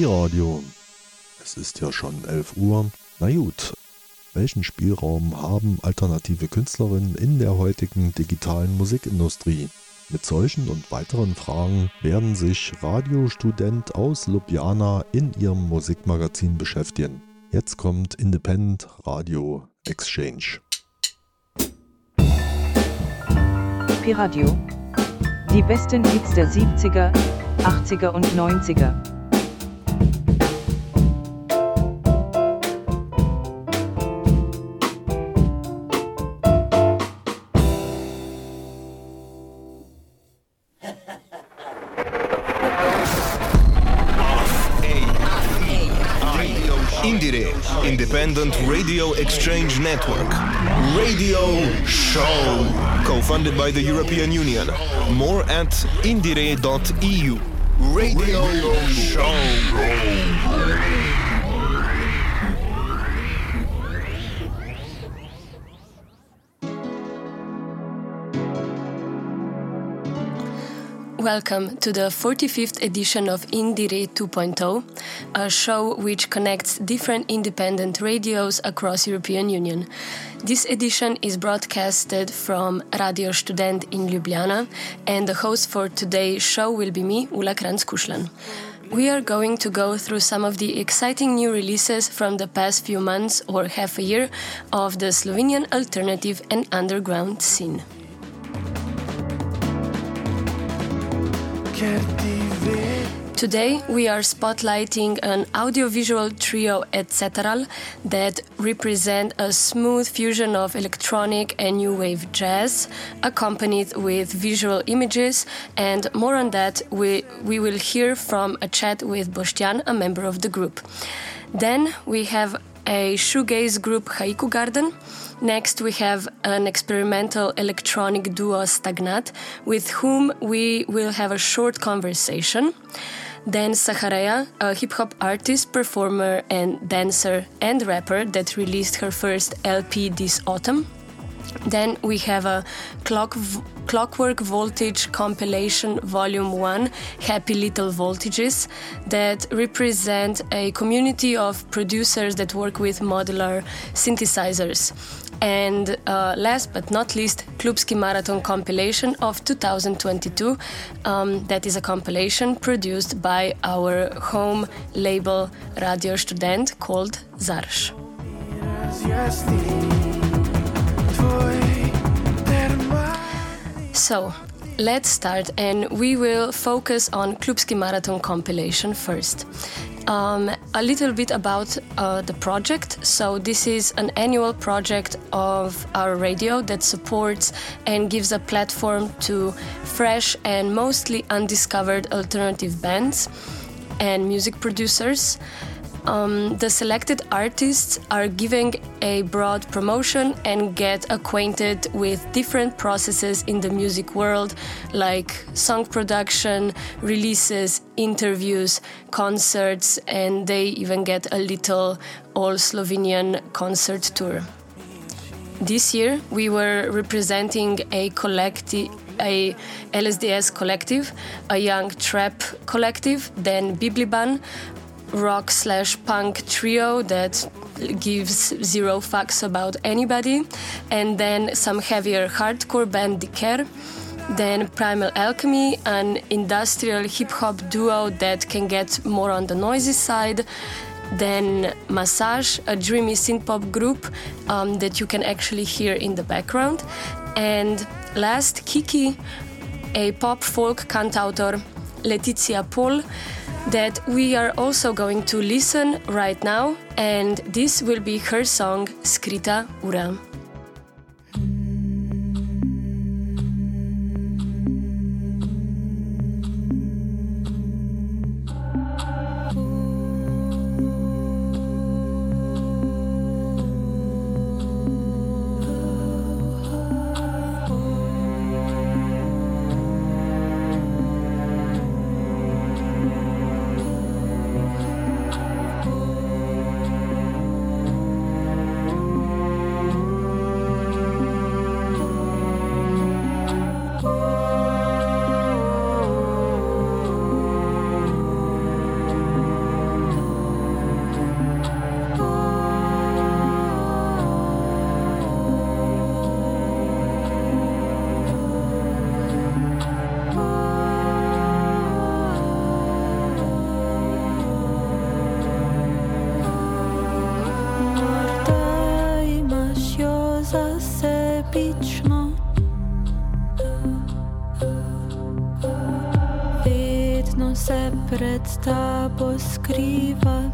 Pi-Radio. Es ist ja schon 11 Uhr. Na gut, welchen Spielraum haben alternative Künstlerinnen in der heutigen digitalen Musikindustrie? Mit solchen und weiteren Fragen werden sich Radiostudent aus Ljubljana in ihrem Musikmagazin beschäftigen. Jetzt kommt Independent Radio Exchange. Piradio. Die besten Hits der 70er, 80er und 90er. Radio Exchange Network. Radio Show. Co-funded by the European Union. More at indire.eu. Radio Show. Welcome to the 45th edition of Indire 2.0, a show which connects different independent radios across European Union. This edition is broadcasted from Radio Student in Ljubljana, and the host for today's show will be me, Ula Kranz-Kushlan. We are going to go through some of the exciting new releases from the past few months or half a year of the Slovenian alternative and underground scene. Today we are spotlighting an audiovisual trio etc. that represent a smooth fusion of electronic and new wave jazz, accompanied with visual images, and more on that we, we will hear from a chat with Boštjan, a member of the group. Then we have a shoegaze group Haiku Garden. Next, we have an experimental electronic duo Stagnat, with whom we will have a short conversation. Then Sahareya, a hip hop artist, performer, and dancer and rapper that released her first LP this autumn. Then we have a clock, Clockwork Voltage compilation volume 1, Happy Little Voltages, that represent a community of producers that work with modular synthesizers. And uh, last but not least, Klubski Marathon compilation of 2022. Um, that is a compilation produced by our home label Radio Student called Zarsh. So, let's start, and we will focus on Klubski Marathon compilation first. Um, a little bit about uh, the project. So, this is an annual project of our radio that supports and gives a platform to fresh and mostly undiscovered alternative bands and music producers. Um, the selected artists are giving a broad promotion and get acquainted with different processes in the music world, like song production, releases, interviews, concerts, and they even get a little all Slovenian concert tour. This year, we were representing a collective a LSDS collective, a young trap collective, then Bibliban, rock slash punk trio that gives zero fucks about anybody, and then some heavier hardcore band Diker. Then Primal Alchemy, an industrial hip hop duo that can get more on the noisy side. Then Massage, a dreamy synth pop group um, that you can actually hear in the background. And last, Kiki, a pop folk cantautor, Letizia Paul that we are also going to listen right now, and this will be her song Skrita Ura. se pred tabo skriva.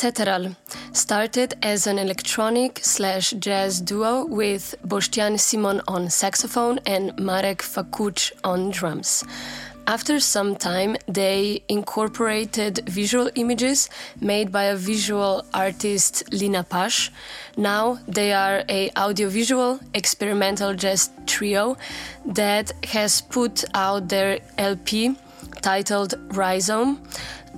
Etc. started as an electronic slash jazz duo with Boštjan Simon on saxophone and Marek Fakuch on drums. After some time, they incorporated visual images made by a visual artist Lina Pash. Now they are a audiovisual experimental jazz trio that has put out their LP titled Rhizome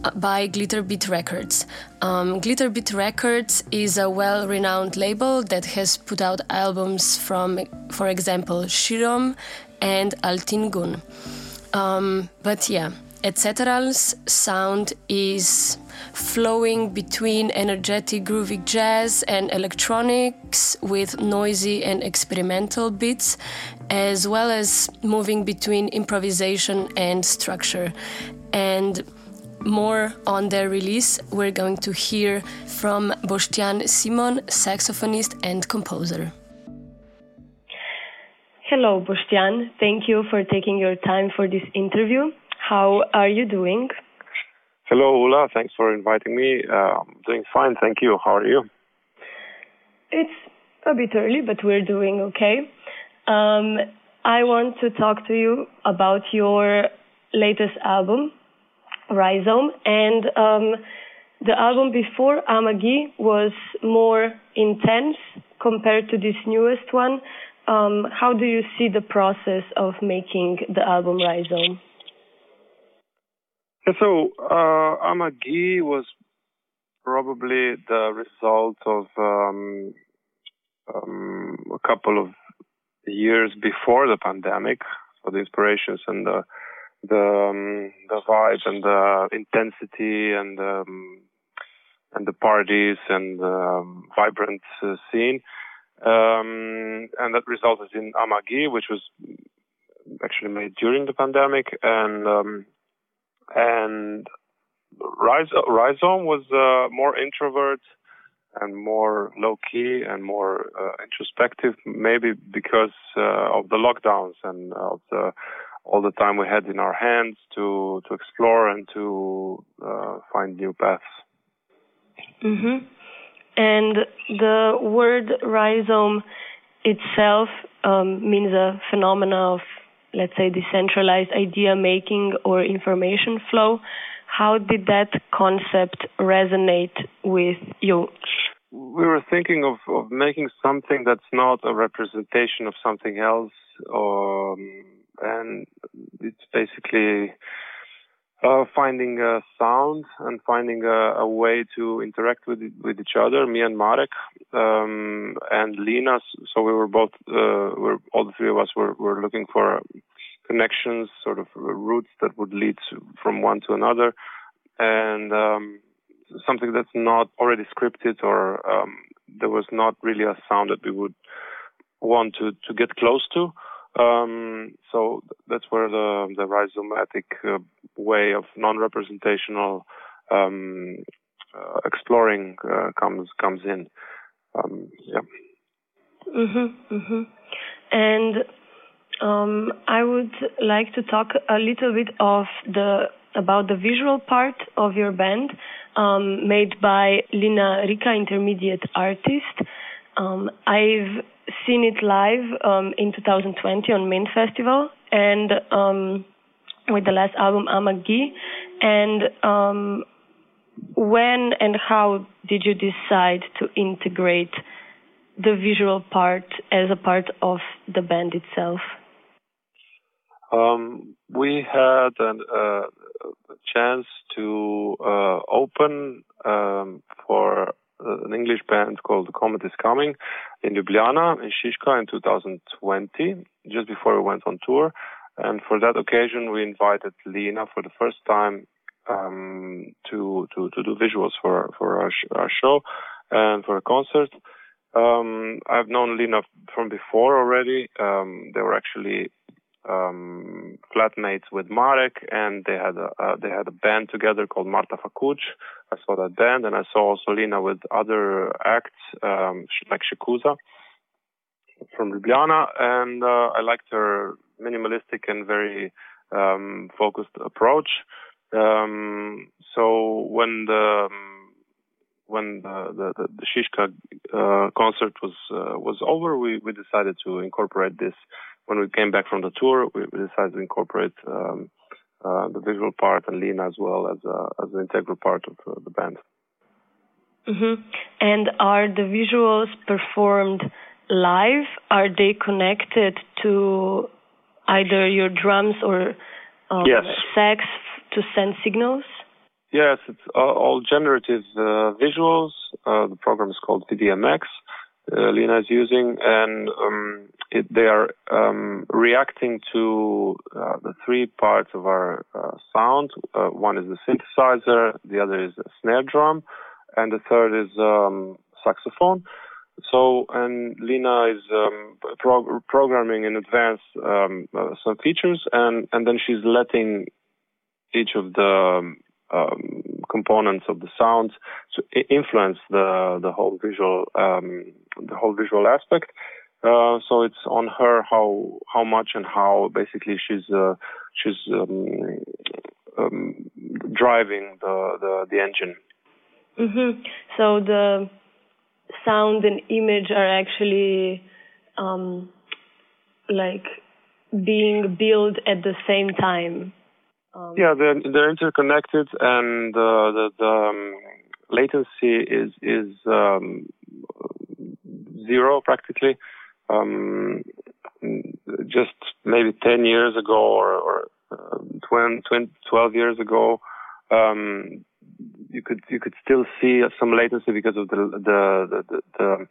uh, by Glitterbeat Records. Um, Glitterbeat Records is a well renowned label that has put out albums from, for example, Širom and Altin Gün. Um, but yeah, Etcetera's sound is flowing between energetic groovy jazz and electronics with noisy and experimental beats, as well as moving between improvisation and structure. And more on their release, we're going to hear from Boštjan Simon, saxophonist and composer. Hello, Boštjan. Thank you for taking your time for this interview. How are you doing? Hello, Ula. Thanks for inviting me. Uh, I'm doing fine, thank you. How are you? It's a bit early, but we're doing okay. Um, I want to talk to you about your latest album, Rhizome, and um, the album before Amagi was more intense compared to this newest one. Um, how do you see the process of making the album Rhizome? So, uh, Amagi was probably the result of um, um, a couple of years before the pandemic. So the inspirations and the the um, the vibe and the intensity and um, and the parties and the um, vibrant uh, scene, um, and that resulted in Amagi, which was actually made during the pandemic, and um, and Rhizo- Rhizome was uh, more introvert and more low key and more uh, introspective, maybe because uh, of the lockdowns and of the all the time we had in our hands to to explore and to uh, find new paths. hmm And the word rhizome itself um, means a phenomena of, let's say, decentralized idea making or information flow. How did that concept resonate with you? We were thinking of, of making something that's not a representation of something else, um, and it's basically uh, finding a sound and finding a, a way to interact with with each other. Me and Marek um, and Lina. So we were both, uh, we're all the three of us were, were looking for connections, sort of routes that would lead to, from one to another. And um, something that's not already scripted or um, there was not really a sound that we would want to to get close to. Um, so that's where the the rhizomatic uh, way of non-representational um, uh, exploring uh, comes comes in. Um, yeah. Mhm. Mhm. And um, I would like to talk a little bit of the about the visual part of your band, um, made by Lina Rika, intermediate artist. Um, I've seen it live um, in 2020 on Main Festival, and um, with the last album Amagi. And um, when and how did you decide to integrate the visual part as a part of the band itself? Um, we had uh, a chance to uh, open um, for an English band called The Comet is Coming in Ljubljana, in Šiška in 2020, just before we went on tour. And for that occasion, we invited Lina for the first time um, to, to to do visuals for for our, sh- our show and for a concert. Um, I've known Lina from before already. Um, they were actually um, flatmates with Marek, and they had a uh, they had a band together called Marta Fakuc. I saw that band, and I saw also Lina with other acts um, like Shikuza from Ljubljana, and uh, I liked her minimalistic and very um, focused approach. Um, so when the um, when the the, the, the Šiška uh, concert was uh, was over, we, we decided to incorporate this. When we came back from the tour, we, decided to incorporate um, uh, the visual part and Lina as well as a, as an integral part of uh, the band. hmm And are the visuals performed live? Are they connected to either your drums or um, Yes. sax to send signals? Yes, it's all, all generative uh, visuals. Uh, the program is called VDMX. Uh, Lina is using, and um, it, they are um, reacting to uh, the three parts of our uh, sound. Uh, one is the synthesizer, the other is a snare drum, and the third is um, saxophone. So, and Lina is um, prog- programming in advance um, uh, some features, and and then she's letting each of the um, components of the sounds to influence the the whole visual um, the whole visual aspect. Uh, so it's on her how how much and how basically she's uh, she's um, um, driving the, the the engine. hmm So the sound and image are actually um, like being built at the same time. Um, Yeah, they're they're interconnected, and uh, the the um, latency is is um, zero practically. Um, just maybe ten years ago or, or uh, 20, 20, 12 years ago, um, you could you could still see some latency because of the the the the,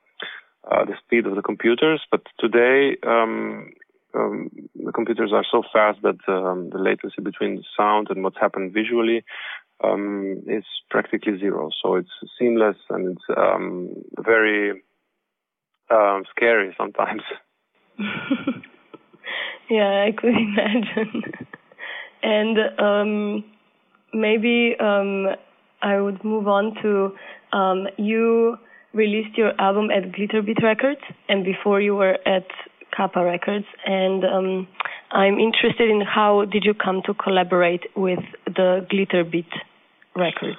uh, the speed of the computers. But today, um, the computers are so fast that um, the latency between the sound and what's happened visually um, is practically zero. So it's seamless and it's um, very um, scary sometimes. yeah, I could imagine. and um, maybe um, I would move on to um, you released your album at Glitterbeat Records, and before you were at Kapa Records. And um, I'm interested in how did you come to collaborate with the Glitterbeat Records?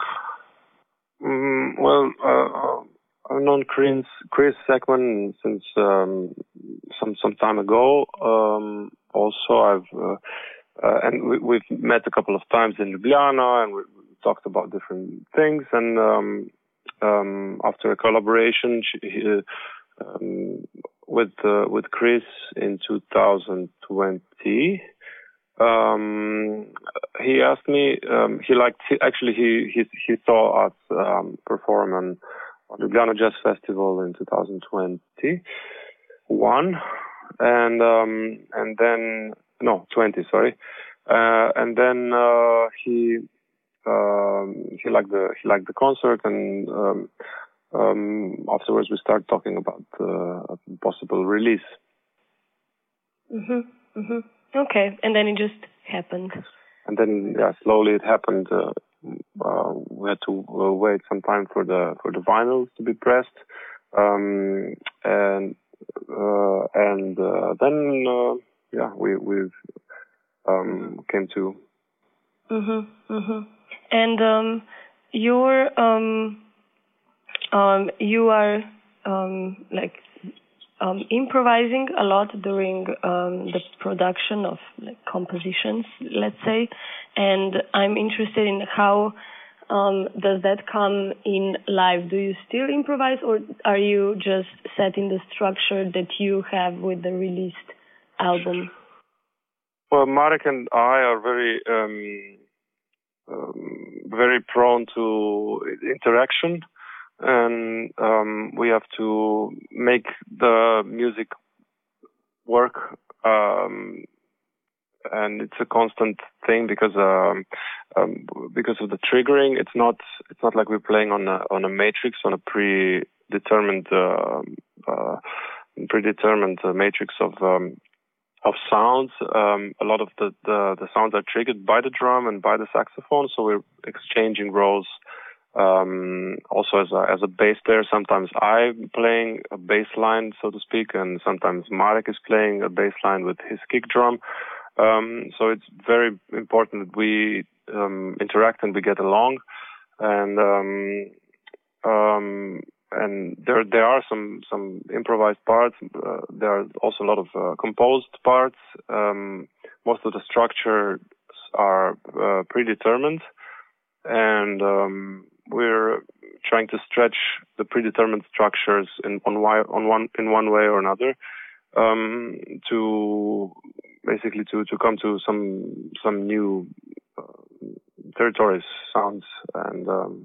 Mm, well, uh, I've known Chris, Chris since um, some some time ago. Um, also, I've uh, uh, and we, we've met a couple of times in Ljubljana, and we, talked about different things. And um, um, after a collaboration she, he, um, with uh, with Chris in 2020. Um, he asked me. Um, he liked. He, actually, he he he saw us um, perform on the Ljubljana Jazz Festival in 2021, and um, and then no 20, sorry, uh, and then uh, he um, he liked the he liked the concert, and um, um, afterwards we start talking about uh, a possible release. Mhm. Mhm. Okay, and then it just happened. And then yeah, slowly it happened. Uh, uh, we had to uh, wait some time for the for the vinyls to be pressed, um, and uh, and uh, then uh, yeah, we we um, came to Mhm. Mhm. And um, you're um, um, you are um, like um, improvising a lot during um, the production of like compositions, let's say. And I'm interested in how um, does that come in live? Do you still improvise, or are you just setting the structure that you have with the released album? Well, Marek and I are very, um, um, very prone to interaction, and um, we have to make the music work. Um, and it's a constant thing because um, um, because of the triggering. It's not it's not like we're playing on a on a matrix on a predetermined uh, uh, predetermined matrix of um, of sounds. Um, a lot of the, the, the sounds are triggered by the drum and by the saxophone, so we're exchanging roles. Um, also as a, as a bass player, sometimes I'm playing a bass line, so to speak, and sometimes Marek is playing a bass line with his kick drum. Um, so it's very important that we um, interact and we get along. And um, um, and there there are some some improvised parts. Uh, there are also a lot of uh, composed parts. Um, most of the structures are uh, predetermined, and um, we're trying to stretch the predetermined structures in on, wi- on one in one way or another um, to basically to to come to some some new uh, territories, sounds, and um,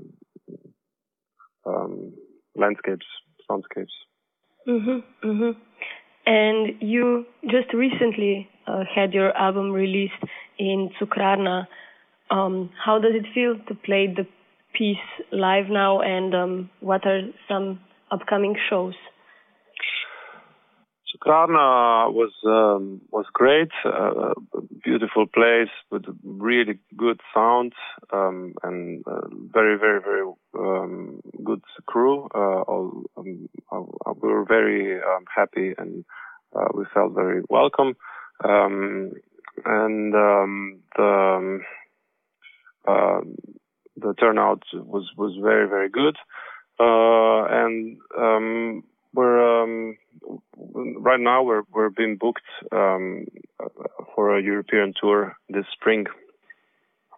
um, landscapes, soundscapes. Mhm. Mhm. And you just recently uh, had your album released in Cukrarna. Um, how does it feel to play the piece live now, and um, what are some upcoming shows? Cukrarna was um, was great, uh, beautiful place with really good sound um, and uh, very very very um, good crew. Uh, all, um, we were very um, happy and uh, we felt very welcome. Um, and the uh, the turnout was was very very good. Uh, and um, we're um, right now we're we're being booked um, for a European tour this spring.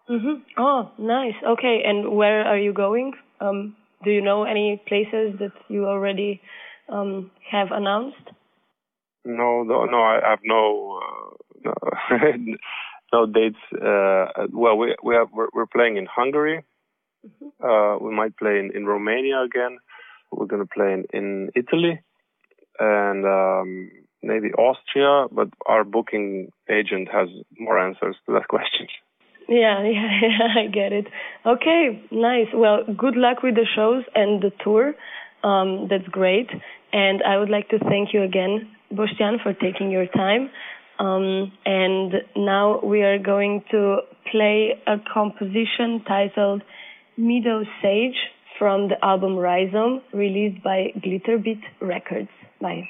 Mhm. Oh, nice. Okay, and where are you going? Um, do you know any places that you already um, have announced? No, no, no. I have no uh, no, no dates. Uh, well, we we have we're, we're playing in Hungary. Uh, we might play in, in Romania again. We're going to play in, in Italy and um, maybe Austria, but our booking agent has more answers to that question. Yeah, yeah, yeah, I get it. Okay, nice. Well, good luck with the shows and the tour. Um, that's great. And I would like to thank you again, Boštjan, for taking your time. Um, and now we are going to play a composition titled Meadow Sage from the album Rhizome, released by Glitterbeat Records. Bye.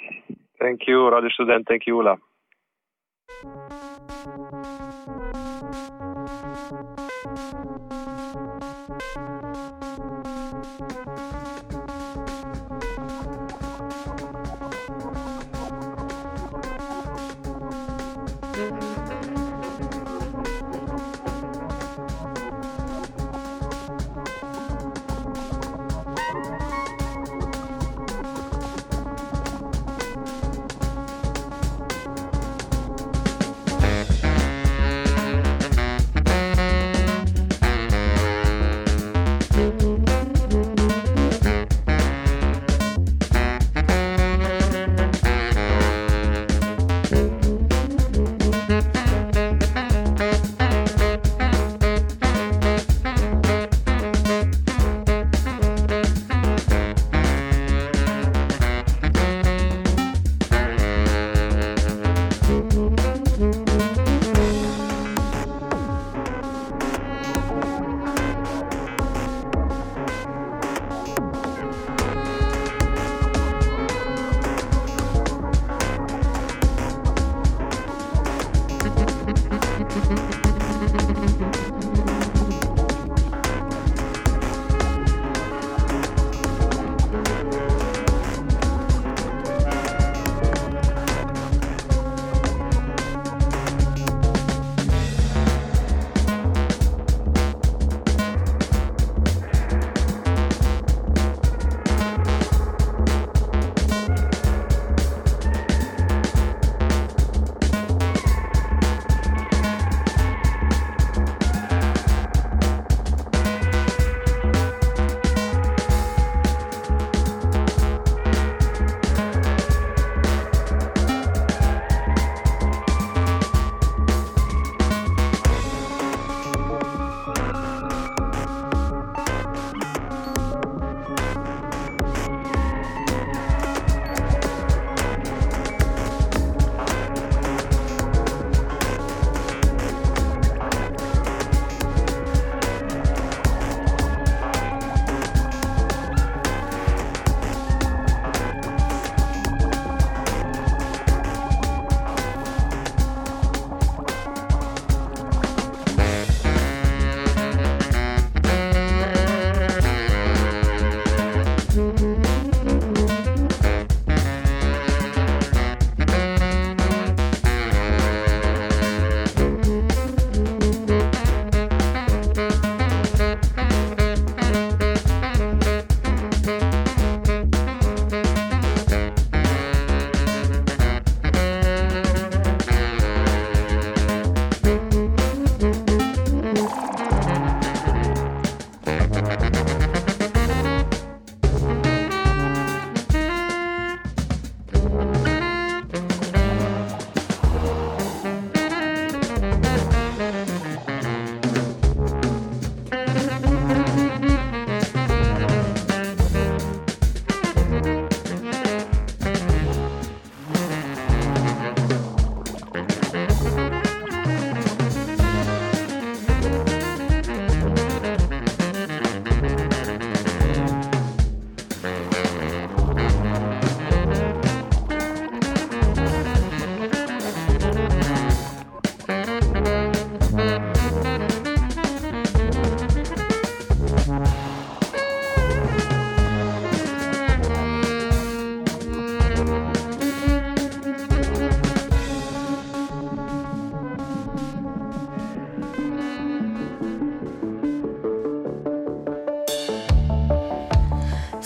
Thank you, Radio Student. Thank you, Ula.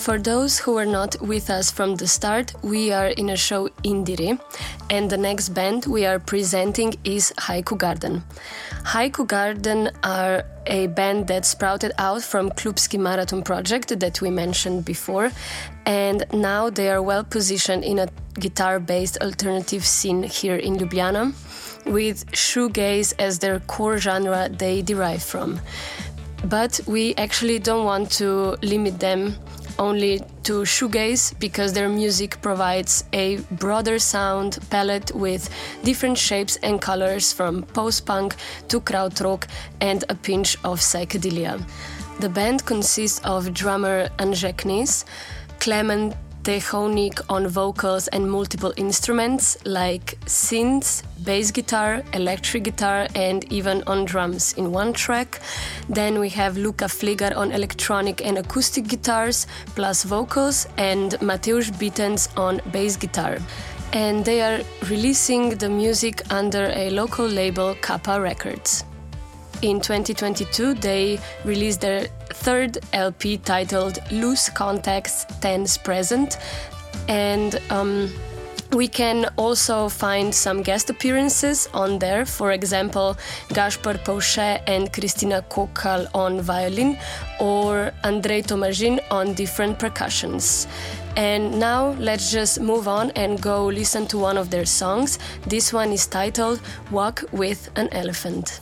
For those who were not with us from the start, we are in a show Indire, and the next band we are presenting is Haiku Garden. Haiku Garden are a band that sprouted out from Klubski Marathon project that we mentioned before, and now they are well positioned in a guitar based alternative scene here in Ljubljana, with shoegaze as their core genre they derive from. But we actually don't want to limit them only to shoegaze because their music provides a broader sound palette with different shapes and colors from post-punk to krautrock and a pinch of psychedelia. The band consists of drummer Anže Knis, Clement Tehonik on vocals and multiple instruments like synths, bass guitar, electric guitar, and even on drums in one track. Then we have Luca Fligar on electronic and acoustic guitars, plus vocals, and Mateusz Bitens on bass guitar. And they are releasing the music under a local label, Kapa Records. In 2022, they released their third LP titled Loose Contacts Tense Present, and um, we can also find some guest appearances on there. For example, Gaspar Pauchet and Christina Kokal on violin, or Andrei Tomajin on different percussions. And now let's just move on and go listen to one of their songs. This one is titled Walk with an Elephant.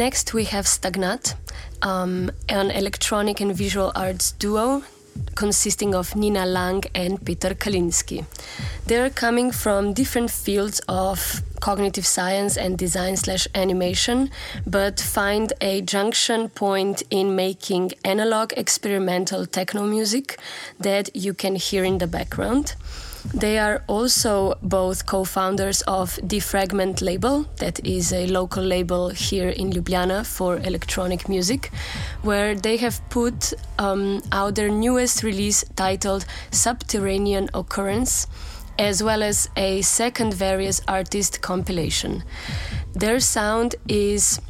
Next, we have Stagnat, um, an electronic and visual arts duo consisting of Nina Lang and Peter Kalinski. They're coming from different fields of cognitive science and design slash animation, but find a junction point in making analog experimental techno music that you can hear in the background. They are also both co founders of Defragment Label, that is a local label here in Ljubljana for electronic music, where they have put um, out their newest release titled Subterranean Occurrence, as well as a second various artist compilation. Their sound is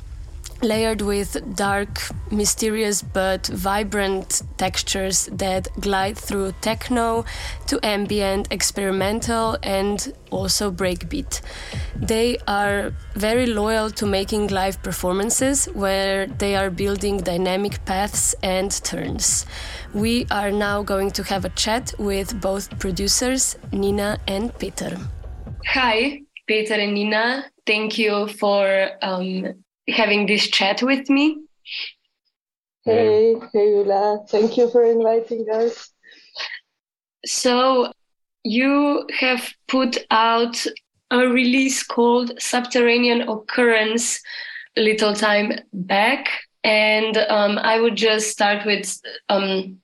layered with dark, mysterious but vibrant textures that glide through techno to ambient, experimental, and also breakbeat. They are very loyal to making live performances where they are building dynamic paths and turns. We are now going to have a chat with both producers, Nina and Peter. Hi, Peter and Nina. Thank you for um, having this chat with me. Hey, hey, Yula. Thank you for inviting us. So, you have put out a release called Subterranean Occurrence a little time back. And um, I would just start with um,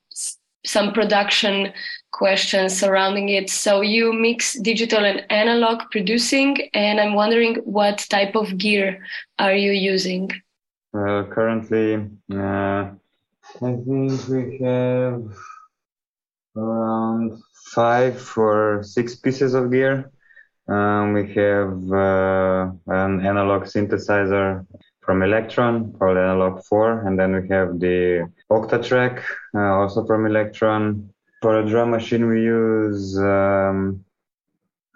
some production questions surrounding it. So, you mix digital and analog producing, and I'm wondering what type of gear are you using? Uh, currently, uh, I think we have around five or six pieces of gear. Um, we have uh, an analog synthesizer from Elektron called Analog 4, and then we have the Octatrack, uh, also from Elektron. For a drum machine, we use um,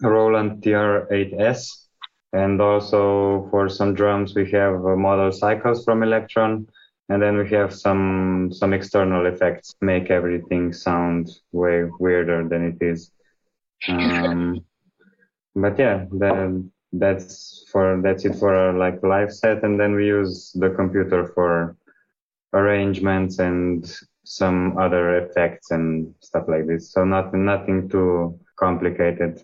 Roland TR-8S, and also for some drums we have uh, Model:Cycles from Elektron, and then we have some some external effects make everything sound way weirder than it is. Um, but yeah, then that's for that's it for our like live set, and then we use the computer for arrangements and some other effects and stuff like this. So not nothing too complicated.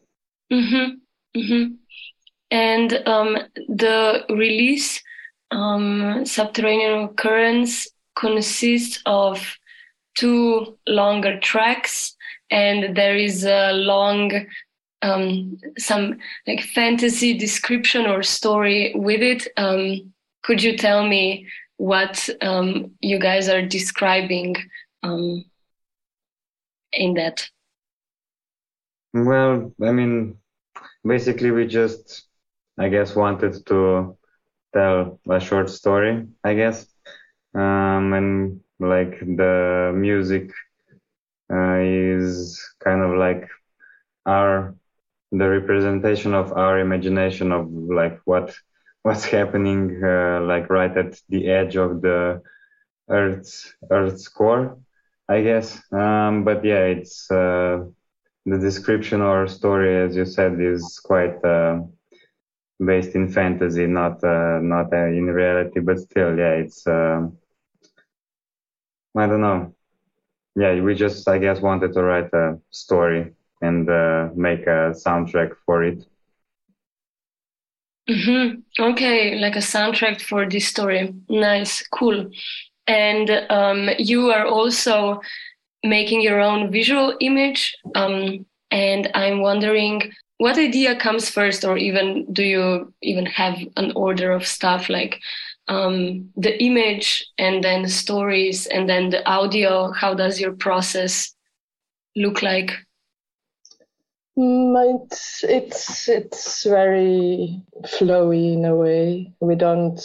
Mm-hmm. Mm-hmm. And um, the release, um, Subterranean currents consists of two longer tracks, and there is a long, um, some like fantasy description or story with it. Um, could you tell me what um, you guys are describing um, in that? Well, I mean, basically we just, I guess, wanted to tell a short story, I guess. Um, and like the music uh, is kind of like our, the representation of our imagination of like what, what's happening, uh, like right at the edge of the Earth's, Earth's core, I guess. Um, but yeah, it's, uh, the description or story, as you said, is quite uh, based in fantasy, not uh, not uh, in reality. But still, yeah, it's uh, I don't know. Yeah, we just I guess wanted to write a story and uh, make a soundtrack for it. Mm-hmm. Okay, like a soundtrack for this story. Nice, cool. And um, you are also making your own visual image. Um, and I'm wondering what idea comes first, or even do you even have an order of stuff like um, the image and then stories and then the audio? How does your process look like? Mm, it's it's it's very flowy in a way. We don't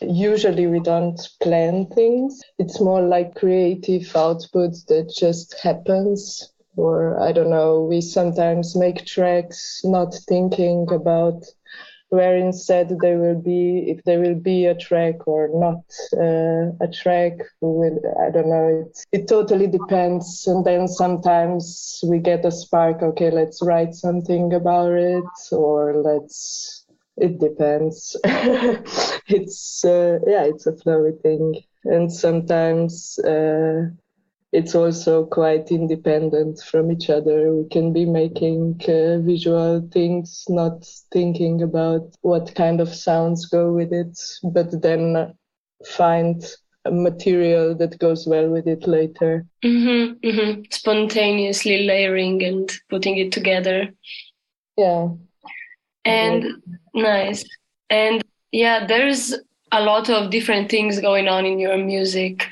usually we don't plan things. It's more like creative output that just happens. Or I don't know. We sometimes make tracks not thinking about where instead there will be if there will be a track or not uh, a track will i don't know it, it totally depends and then sometimes we get a spark okay let's write something about it or let's it depends. it's uh, yeah, it's a flowy thing, and sometimes uh, it's also quite independent from each other. We can be making uh, visual things, not thinking about what kind of sounds go with it, but then find a material that goes well with it later. hmm hmm Spontaneously layering and putting it together. Yeah. And nice. And yeah, there's a lot of different things going on in your music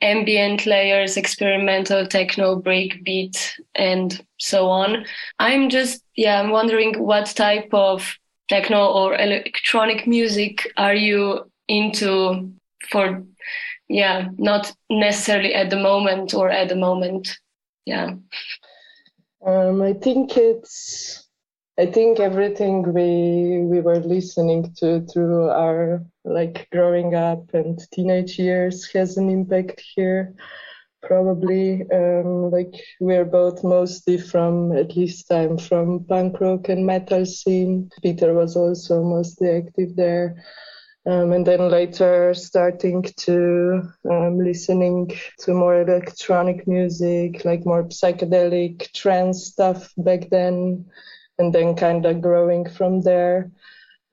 ambient layers, experimental techno, breakbeat, and so on. I'm just, yeah, I'm wondering what type of techno or electronic music are you into for, yeah, not necessarily at the moment or at the moment. Yeah. Um, I think it's. I think everything we we were listening to through our like growing up and teenage years has an impact here. Probably, um, like we're both mostly from at least I'm from punk rock and metal scene. Peter was also mostly active there. Um, and then later starting to um, listening to more electronic music, like more psychedelic trance stuff back then, and then kind of growing from there.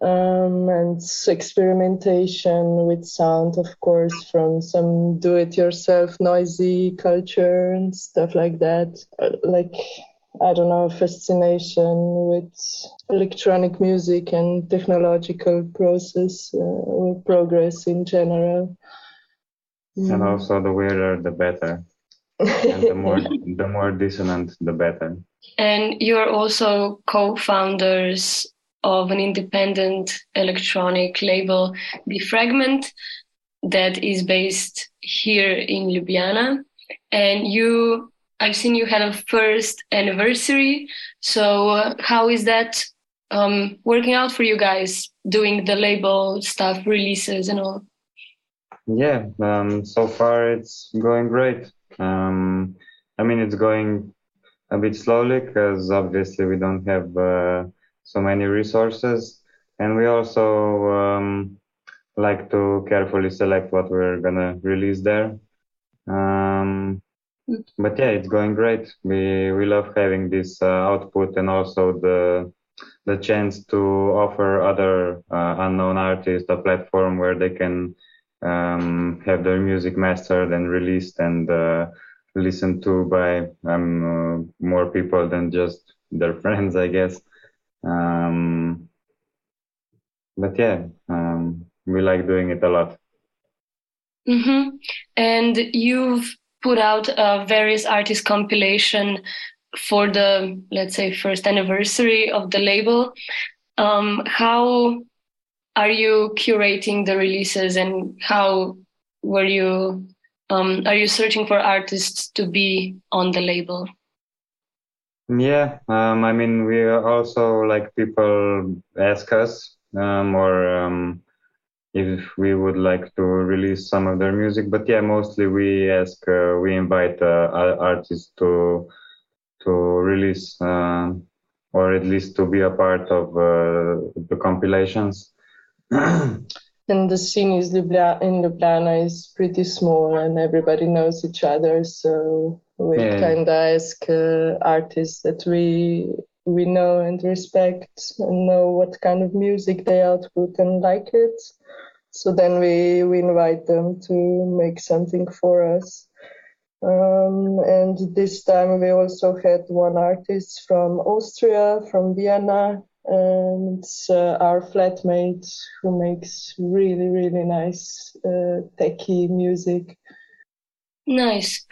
Um, and experimentation with sound, of course, from some do-it-yourself noisy culture and stuff like that. Uh, like I don't know, fascination with electronic music and technological process uh, or progress in general. And also the weirder the better. And the more the more dissonant the better. And you're also co-founders of an independent electronic label, Defragment, that is based here in Ljubljana. And you, I've seen you had a first anniversary. So uh, how is that um, working out for you guys, doing the label stuff, releases and all? Yeah, um, so far it's going great. Um, I mean, it's going a bit slowly because obviously we don't have uh, so many resources, and we also um, like to carefully select what we're gonna release there. Um, but yeah, it's going great. We we love having this uh, output and also the the chance to offer other uh, unknown artists a platform where they can um, have their music mastered and released and uh, listened to by um, uh, more people than just their friends, I guess. Um, but yeah, um, we like doing it a lot. hmm And you've put out a various artist compilation for the, let's say, first anniversary of the label. Um, how are you curating the releases and how were you um, are you searching for artists to be on the label Yeah, um, I mean, we also like people ask us um, or um, if we would like to release some of their music. But yeah, mostly we ask, uh, we invite uh, artists to to release uh, or at least to be a part of uh, the compilations. And the scene is Ljubljana, in Ljubljana is pretty small and everybody knows each other. So we Yeah. kind of ask uh, artists that we we know and respect and know what kind of music they output and like it. So then we, we invite them to make something for us. Um, and this time we also had one artist from Austria, from Vienna, and it's uh, our flatmate who makes really, really nice uh, techie music. nice.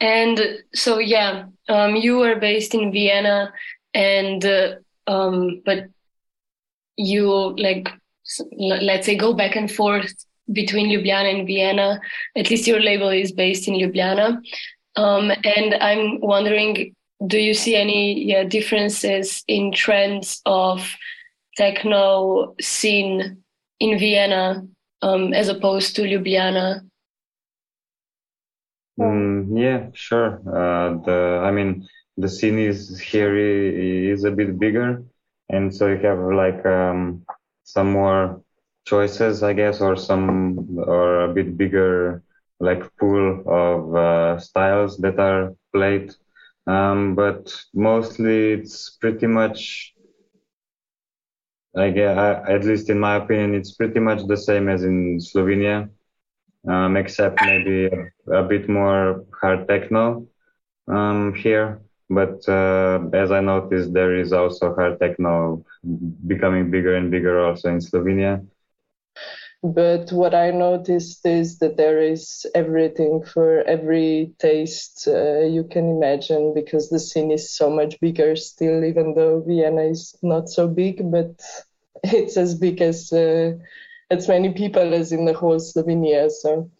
And so yeah um, you are based in vienna and uh, um, but you like let's say go back and forth between ljubljana and vienna. At least your label is based in ljubljana. Um, and i'm wondering do you see any yeah, differences in trends of techno scene in vienna um, as opposed to ljubljana Mm, yeah, sure. Uh, the I mean, the scene is here is a bit bigger, and so you have like um, some more choices, I guess, or some or a bit bigger like pool of uh, styles that are played. Um, but mostly it's pretty much, guess, at least in my opinion, it's pretty much the same as in Slovenia, um, except maybe a, a bit more hard techno um, here. But uh, as I noticed, there is also hard techno becoming bigger and bigger also in Slovenia. But what I noticed is that there is everything for every taste uh, you can imagine because the scene is so much bigger still, even though Vienna is not so big, but it's as big as uh, as many people as in the whole Slovenia. So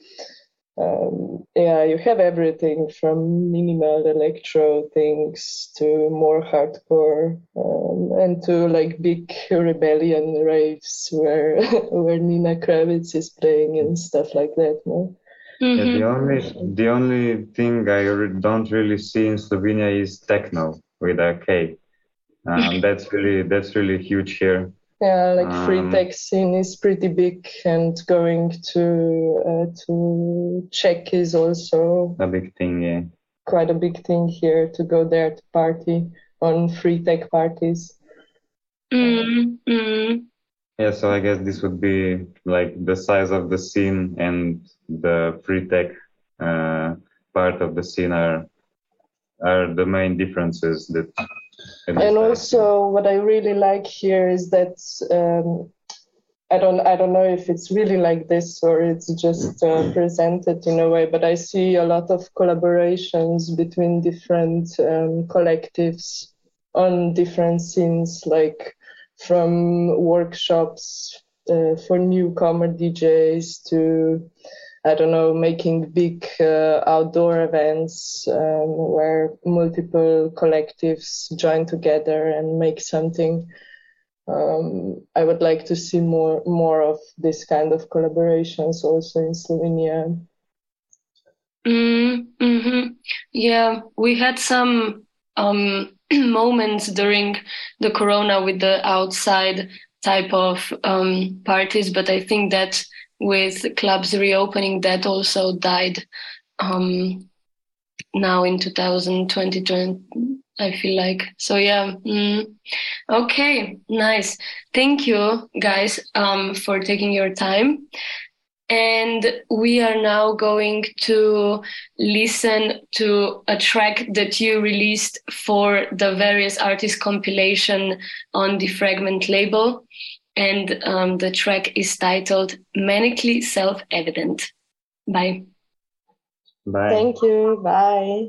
um, yeah, you have everything from minimal electro things to more hardcore um, and to like big rebellion raves where where Nina Kraviz is playing and stuff like that. No? Yeah, Mhm. the only the only thing I re- don't really see in Slovenia is techno with a K. Um, that's really that's really huge here. Yeah, like free Um, tech scene is pretty big, and going to uh, to Czech is also A big thing, yeah. quite a big thing here to go there to party on free tech parties. Mm, mm. Yeah, so I guess this would be like the size of the scene and the free tech uh, part of the scene are are the main differences that. And also, what I really like here is that um, I don't I don't know if it's really like this or it's just uh, presented in a way, but I see a lot of collaborations between different um, collectives on different scenes, like from workshops uh, for newcomer DJs to I don't know, making big uh, outdoor events um, where multiple collectives join together and make something. Um, I would like to see more more of this kind of collaborations also in Slovenia. Mm, hmm Yeah, we had some um, moments during the corona with the outside type of um, parties, but I think that with clubs reopening, that also died um, now in 2020. I feel like so. Yeah. Mm. Okay. Nice. Thank you, guys, um, for taking your time. And we are now going to listen to a track that you released for the various artist compilation on Defragment label. And um, the track is titled Manically Self Evident. Bye. Bye. Thank you. Bye.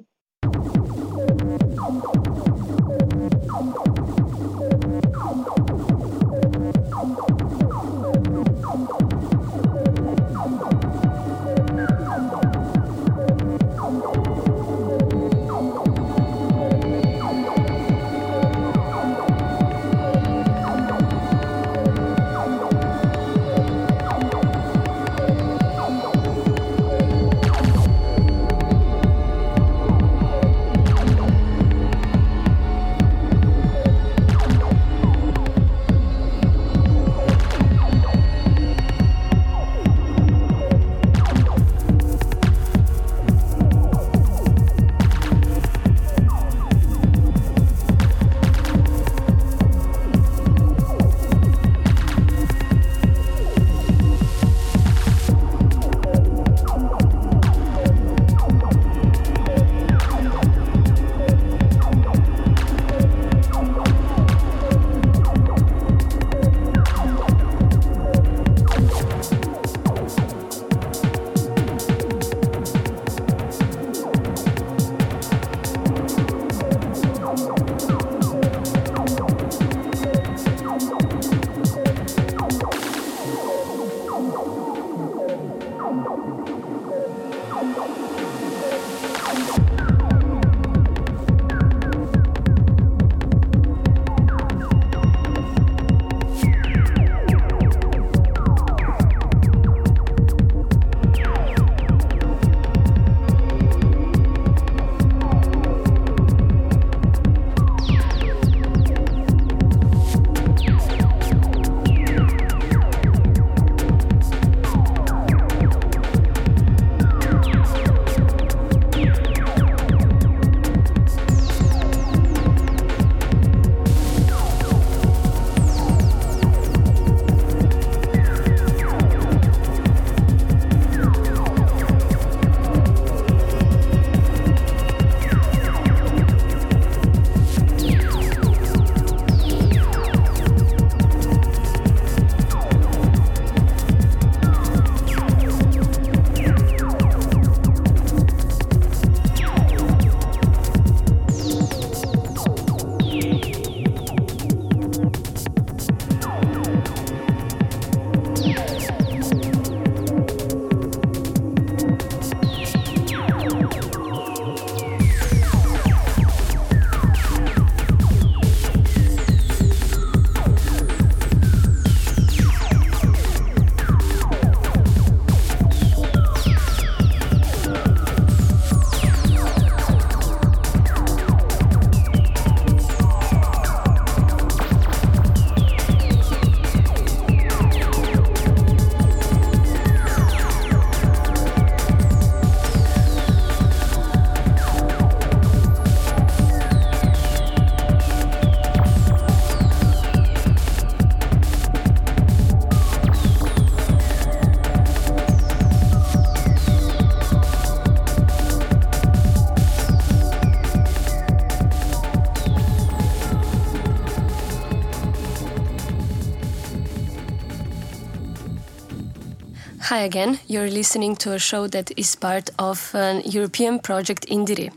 Hi again. You're listening to a show that is part of an European project Indire.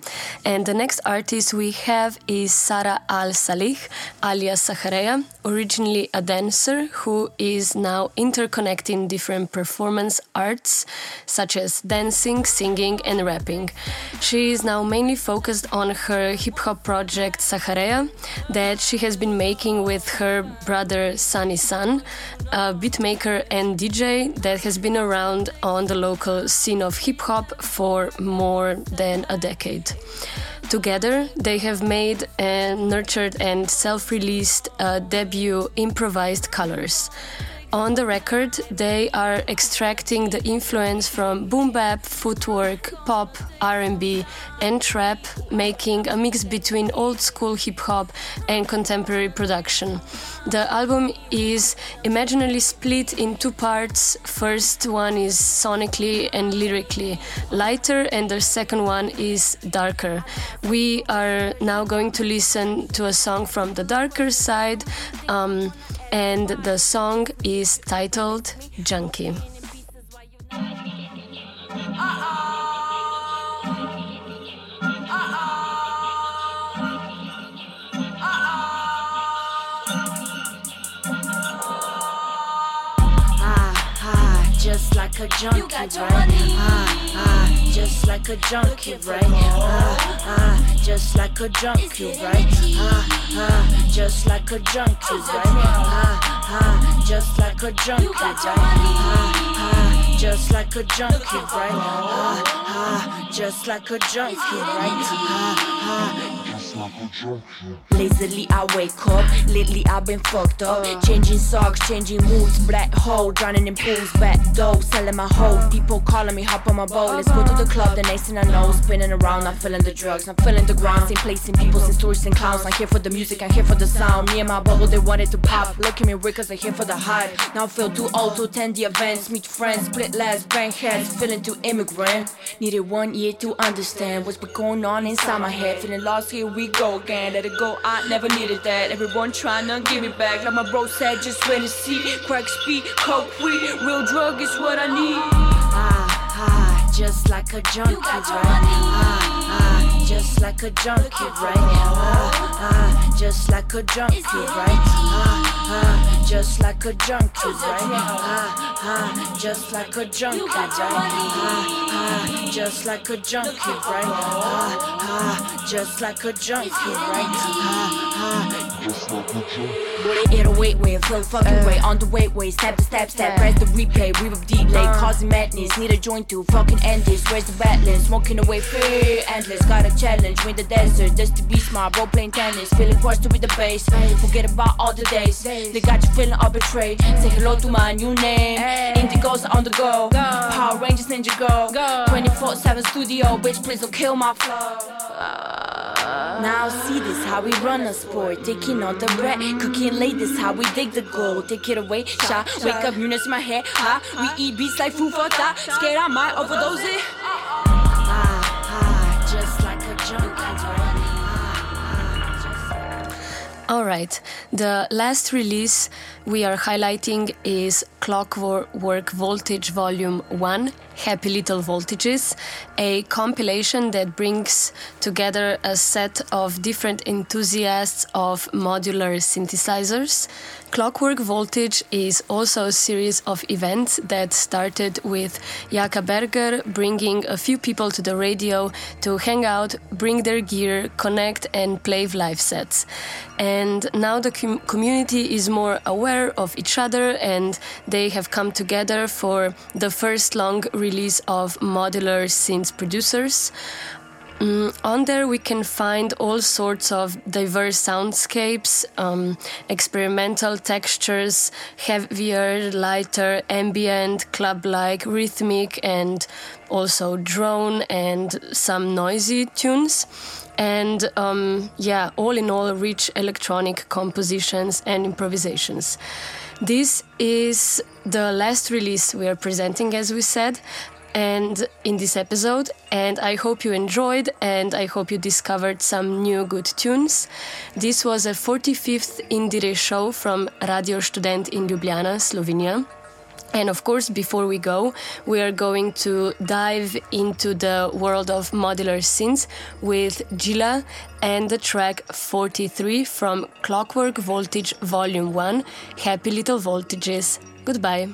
And the next artist we have is Sara Al Salih, alias Sahareya, originally a dancer who is now interconnecting different performance arts such as dancing, singing, and rapping. She is now mainly focused on her hip hop project Sahareya that she has been making with her brother Sunny Sun, a beatmaker and DJ that has been around on the local scene of hip hop for more than a decade. Together, they have made and nurtured and self released a uh, debut improvised colors. On the record, they are extracting the influence from boom bap, footwork, pop, R&B, and trap, making a mix between old school hip hop and contemporary production. The album is imaginarily split in two parts. First one is sonically and lyrically lighter, and the second one is darker. We are now going to listen to a song from the darker side. Um, and the song is titled Junkie. Ah, ah, just like a junkie, right? Ah, ah, just like a junkie, right? Ah, ah, just like a junkie, right? Ah, ah, just like a junkie, right? Ah, ah, just like a junkie, right? Ah, ah, just like a junkie, right? Ah, ah, just like a junkie, right? Ah, ah, Lazily I wake up, lately I've been fucked up. Changing socks, changing moods, black hole, drowning in pools, back dough, selling my hoe. People calling me, hop on my boat, let's go to the club. The next thing I know, spinning around, I'm feeling the drugs, I'm feeling the ground, same place, same people, same stories and clowns. I'm here for the music, I'm here for the sound. Me and my bubble, they wanted to pop. Look at me, cause I'm here for the hype. Now I feel too old to attend the events, meet friends, split last, bang heads, feeling too immigrant. Needed one year to understand what's been going on inside my head. Feeling lost, here we go again. Let it go, I never needed that. Everyone trying to give me back. Like my bro said, just when and see. Crack speed, coke, weed, real drug is what I need. Ah, ah, just like a junkie, right? Ah, ah, just like a junkie, right? Ah, ah, just like a junkie, right? Ah, ah, just like a junkie, right? Ah, ah, just like a junkie, right? Ah, ah, just like a junkie, right? Ah, ah, just like a junkie, right? Ah, ah. 808 way, flow fucking way, on the way, way, step to step, step, press the replay, reverb delay, causing madness, need a joint to fucking end this. Where's the balance? Smoking away free, endless, got a challenge, win the desert, just to be smart, role playing tennis, feeling forced to be the bass, forget about all the days, they got you feeling arbitrary, say hello to my new name, Indigo's on the go, Power Rangers Ninja Go, 24-7 studio, bitch please don't kill my flow. Now see this how we run a sport, taking on the bread, cooking late. This how we dig the gold. Take it away, shot. Wake up, units in my head. Ha, we eat beats like food for thought. Scared I might overdose it. Ah, ah, just like a junkie, All right, the last release we are highlighting is Clockwork Voltage Volume 1 Happy Little Voltages, a compilation that brings together a set of different enthusiasts of modular synthesizers. Clockwork Voltage is also a series of events that started with Jaka Berger bringing a few people to the radio to hang out, bring their gear, connect, and play live sets. And now the com- community is more aware of each other and they have come together for the first long release of modular synth producers. Mm, on there, we can find all sorts of diverse soundscapes, um, experimental textures, heavier, lighter, ambient, club like, rhythmic, and also drone and some noisy tunes. And um, yeah, all in all, rich electronic compositions and improvisations. This is the last release we are presenting, as we said, and in this episode and i hope you enjoyed and i hope you discovered some new good tunes this was a 45th indire show from radio student in ljubljana slovenia And of course, before we go, we are going to dive into the world of modular synths with Gila and the track 43 from Clockwork Voltage Volume 1 Happy Little Voltages. Goodbye.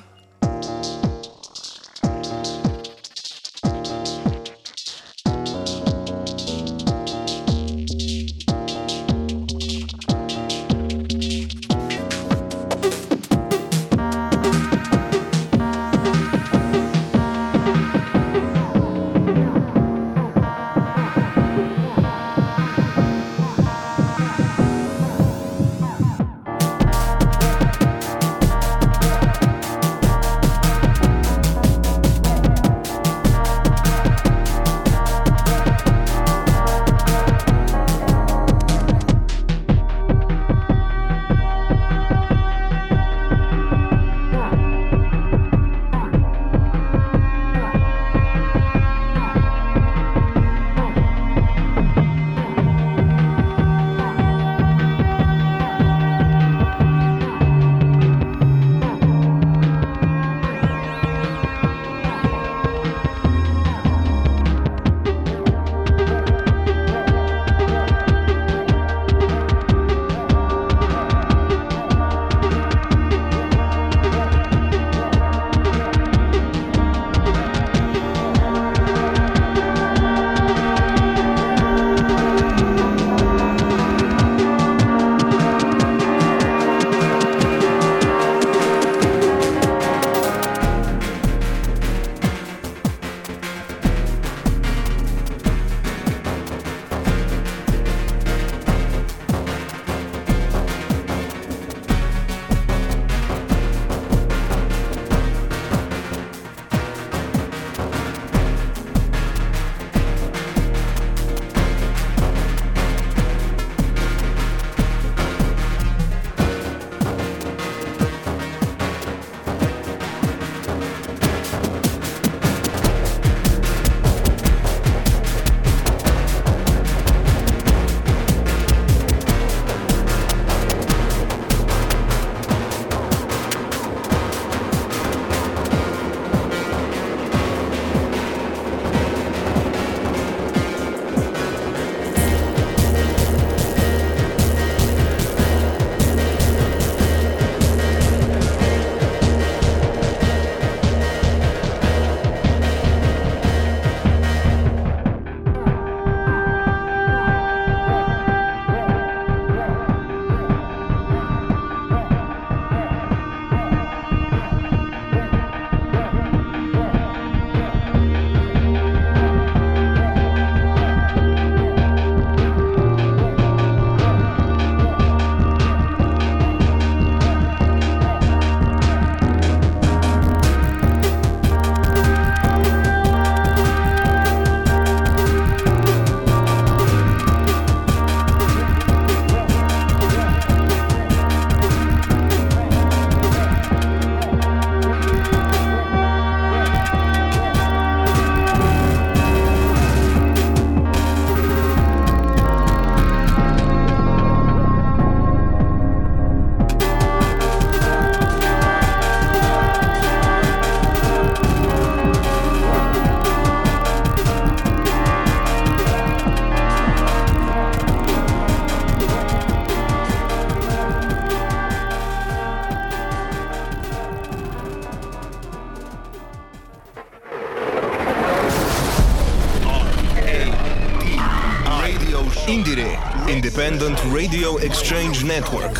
Network.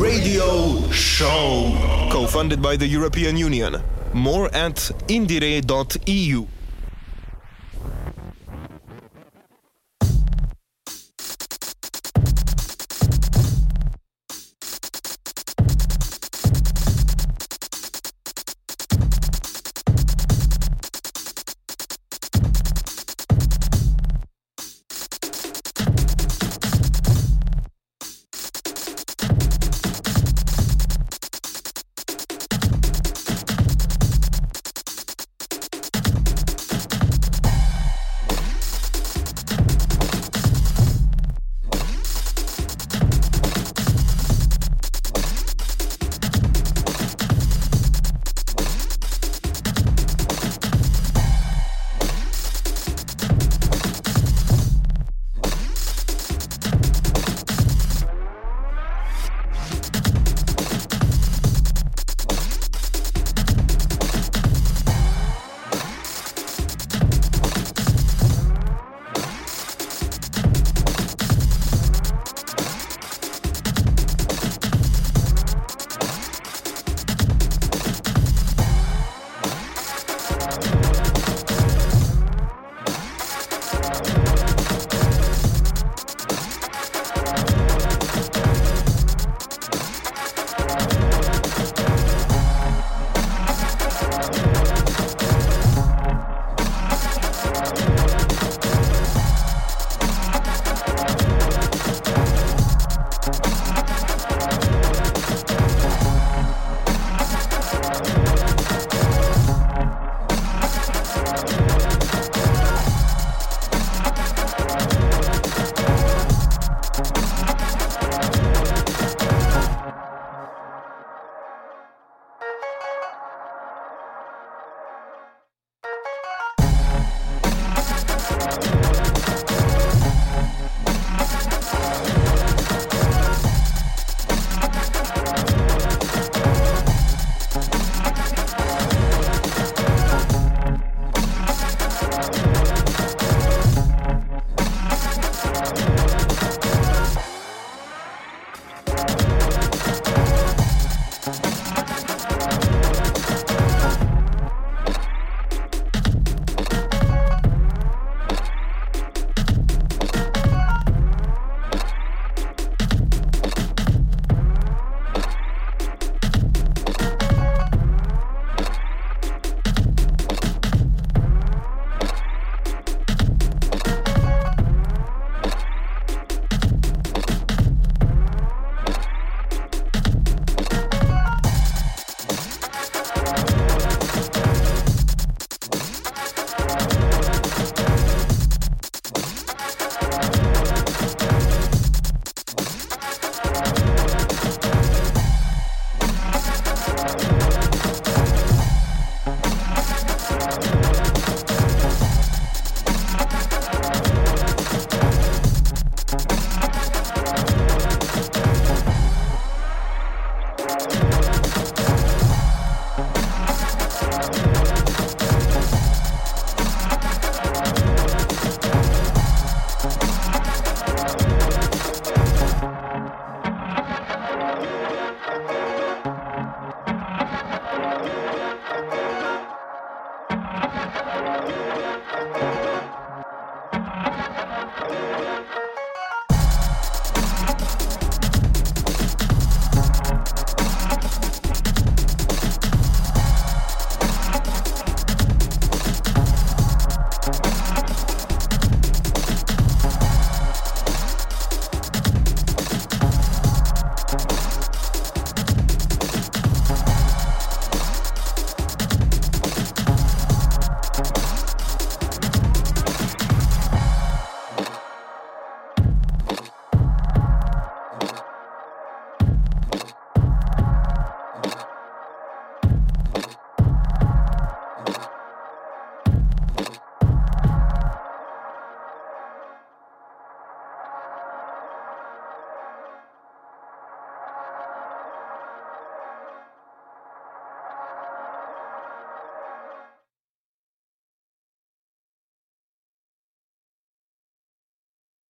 Radio Show. Co funded by the European Union. More at indire.eu.